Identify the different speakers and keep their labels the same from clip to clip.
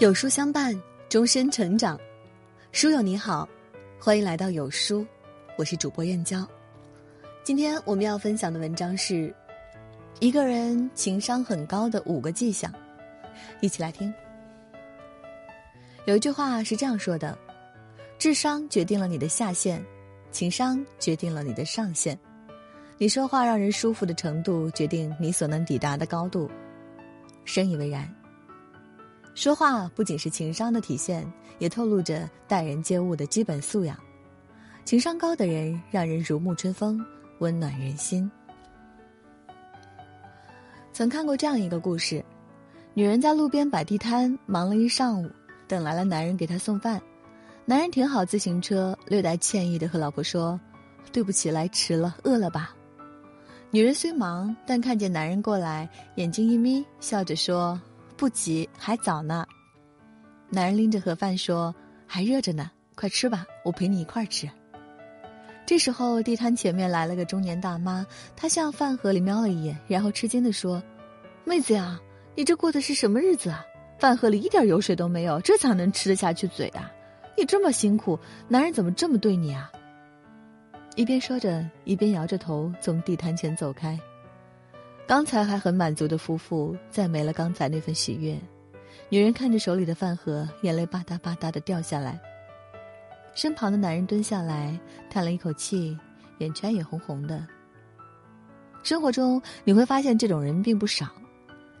Speaker 1: 有书相伴，终身成长。书友你好，欢迎来到有书，我是主播燕娇。今天我们要分享的文章是一个人情商很高的五个迹象，一起来听。有一句话是这样说的：智商决定了你的下限，情商决定了你的上限。你说话让人舒服的程度，决定你所能抵达的高度。深以为然。说话不仅是情商的体现，也透露着待人接物的基本素养。情商高的人让人如沐春风，温暖人心。曾看过这样一个故事：女人在路边摆地摊，忙了一上午，等来了男人给她送饭。男人停好自行车，略带歉意的和老婆说：“对不起，来迟了，饿了吧？”女人虽忙，但看见男人过来，眼睛一眯，笑着说。不急，还早呢。男人拎着盒饭说：“还热着呢，快吃吧，我陪你一块儿吃。”这时候，地摊前面来了个中年大妈，她向饭盒里瞄了一眼，然后吃惊地说：“妹子呀，你这过的是什么日子啊？饭盒里一点油水都没有，这咋能吃得下去嘴啊？你这么辛苦，男人怎么这么对你啊？”一边说着，一边摇着头从地摊前走开。刚才还很满足的夫妇，再没了刚才那份喜悦。女人看着手里的饭盒，眼泪吧嗒吧嗒的掉下来。身旁的男人蹲下来，叹了一口气，眼圈也红红的。生活中你会发现，这种人并不少。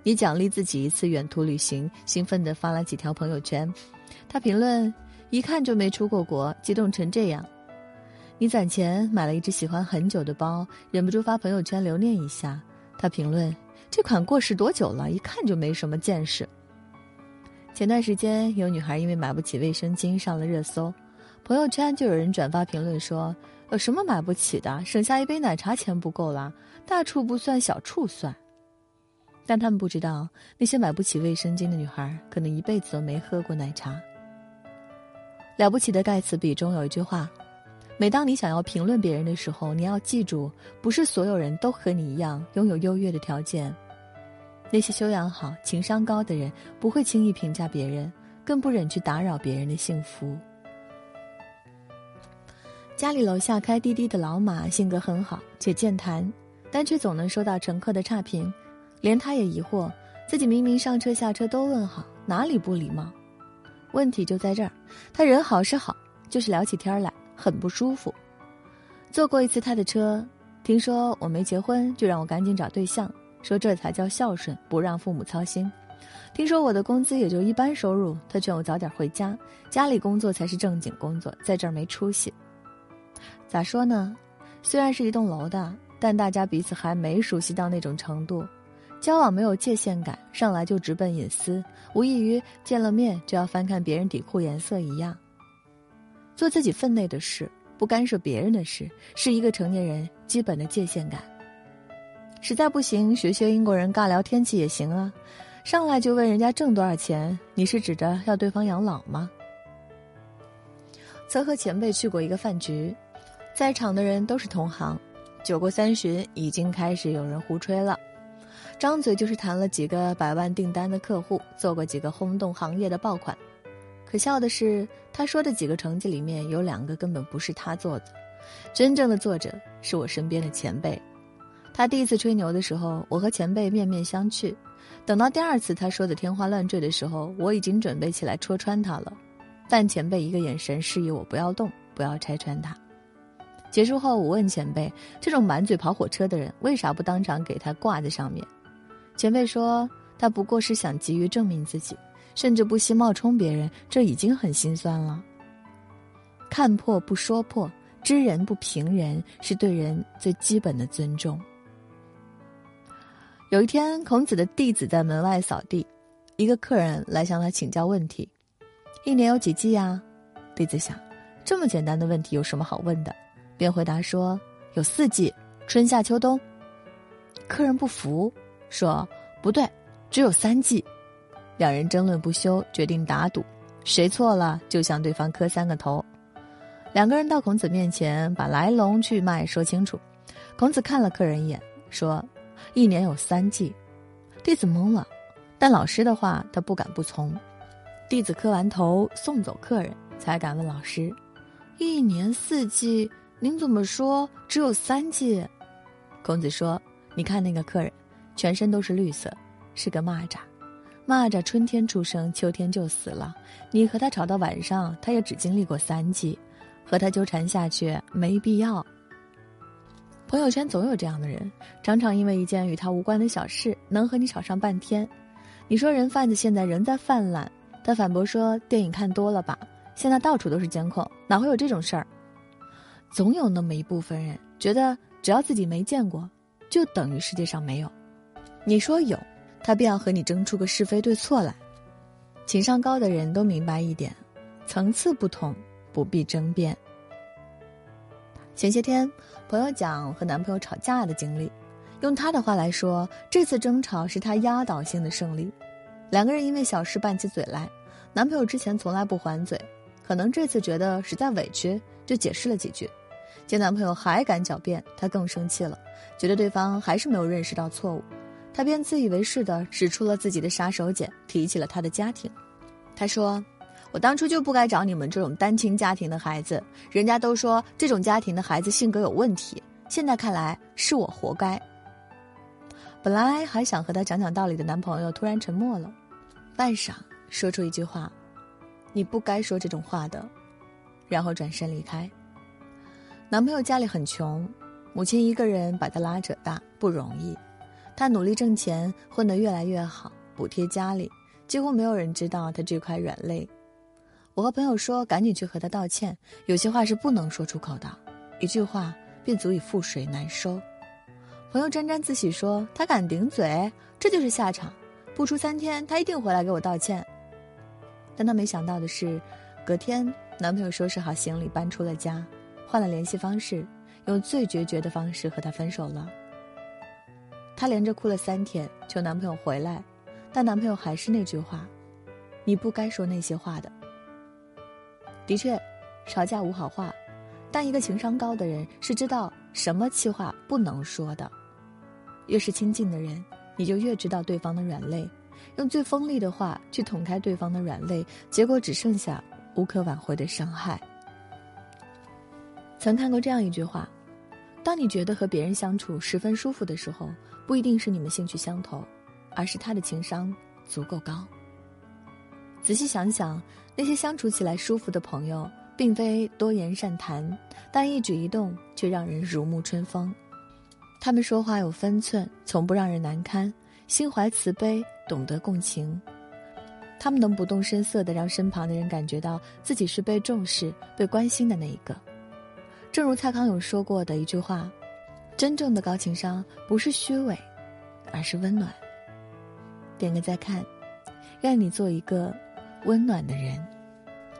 Speaker 1: 你奖励自己一次远途旅行，兴奋地发了几条朋友圈，他评论：“一看就没出过国，激动成这样。”你攒钱买了一只喜欢很久的包，忍不住发朋友圈留念一下。他评论：“这款过时多久了？一看就没什么见识。”前段时间有女孩因为买不起卫生巾上了热搜，朋友圈就有人转发评论说：“有什么买不起的？省下一杯奶茶钱不够啦？大处不算，小处算。”但他们不知道，那些买不起卫生巾的女孩，可能一辈子都没喝过奶茶。了不起的盖茨比中有一句话。每当你想要评论别人的时候，你要记住，不是所有人都和你一样拥有优越的条件。那些修养好、情商高的人，不会轻易评价别人，更不忍去打扰别人的幸福。家里楼下开滴滴的老马性格很好，且健谈，但却总能收到乘客的差评，连他也疑惑，自己明明上车下车都问好，哪里不礼貌？问题就在这儿，他人好是好，就是聊起天来。很不舒服，坐过一次他的车，听说我没结婚，就让我赶紧找对象，说这才叫孝顺，不让父母操心。听说我的工资也就一般收入，他劝我早点回家，家里工作才是正经工作，在这儿没出息。咋说呢？虽然是一栋楼的，但大家彼此还没熟悉到那种程度，交往没有界限感，上来就直奔隐私，无异于见了面就要翻看别人底裤颜色一样。做自己分内的事，不干涉别人的事，是一个成年人基本的界限感。实在不行，学学英国人尬聊天气也行啊。上来就问人家挣多少钱，你是指着要对方养老吗？曾和前辈去过一个饭局，在场的人都是同行，酒过三巡，已经开始有人胡吹了，张嘴就是谈了几个百万订单的客户，做过几个轰动行业的爆款。可笑的是，他说的几个成绩里面有两个根本不是他做的，真正的作者是我身边的前辈。他第一次吹牛的时候，我和前辈面面相觑；等到第二次他说的天花乱坠的时候，我已经准备起来戳穿他了。但前辈一个眼神示意我不要动，不要拆穿他。结束后，我问前辈：“这种满嘴跑火车的人，为啥不当场给他挂在上面？”前辈说：“他不过是想急于证明自己。”甚至不惜冒充别人，这已经很心酸了。看破不说破，知人不评人，是对人最基本的尊重。有一天，孔子的弟子在门外扫地，一个客人来向他请教问题：“一年有几季呀？”弟子想，这么简单的问题有什么好问的，便回答说：“有四季，春夏秋冬。”客人不服，说：“不对，只有三季。”两人争论不休，决定打赌，谁错了就向对方磕三个头。两个人到孔子面前，把来龙去脉说清楚。孔子看了客人一眼，说：“一年有三季。”弟子懵了，但老师的话他不敢不从。弟子磕完头送走客人，才敢问老师：“一年四季，您怎么说只有三季？”孔子说：“你看那个客人，全身都是绿色，是个蚂蚱。蚂蚱春天出生，秋天就死了。你和他吵到晚上，他也只经历过三季，和他纠缠下去没必要。”朋友圈总有这样的人，常常因为一件与他无关的小事，能和你吵上半天。你说人贩子现在仍在泛滥。他反驳说：“电影看多了吧？现在到处都是监控，哪会有这种事儿？总有那么一部分人觉得，只要自己没见过，就等于世界上没有。你说有，他便要和你争出个是非对错来。情商高的人都明白一点：层次不同，不必争辩。前些天，朋友讲和男朋友吵架的经历，用他的话来说，这次争吵是他压倒性的胜利。”两个人因为小事拌起嘴来，男朋友之前从来不还嘴，可能这次觉得实在委屈，就解释了几句。见男朋友还敢狡辩，她更生气了，觉得对方还是没有认识到错误，她便自以为是的使出了自己的杀手锏，提起了他的家庭。她说：“我当初就不该找你们这种单亲家庭的孩子，人家都说这种家庭的孩子性格有问题，现在看来是我活该。”本来还想和她讲讲道理的男朋友突然沉默了。半晌，说出一句话：“你不该说这种话的。”然后转身离开。男朋友家里很穷，母亲一个人把他拉扯大不容易，他努力挣钱，混得越来越好，补贴家里，几乎没有人知道他这块软肋。我和朋友说：“赶紧去和他道歉，有些话是不能说出口的，一句话便足以覆水难收。”朋友沾沾自喜说：“他敢顶嘴，这就是下场。”不出三天，他一定回来给我道歉。但他没想到的是，隔天男朋友收拾好行李搬出了家，换了联系方式，用最决绝的方式和他分手了。她连着哭了三天，求男朋友回来，但男朋友还是那句话：“你不该说那些话的。”的确，吵架无好话，但一个情商高的人是知道什么气话不能说的。越是亲近的人。你就越知道对方的软肋，用最锋利的话去捅开对方的软肋，结果只剩下无可挽回的伤害。曾看过这样一句话：，当你觉得和别人相处十分舒服的时候，不一定是你们兴趣相投，而是他的情商足够高。仔细想想，那些相处起来舒服的朋友，并非多言善谈，但一举一动却让人如沐春风。他们说话有分寸，从不让人难堪，心怀慈悲，懂得共情。他们能不动声色的让身旁的人感觉到自己是被重视、被关心的那一个。正如蔡康永说过的一句话：“真正的高情商不是虚伪，而是温暖。”点个再看，让你做一个温暖的人。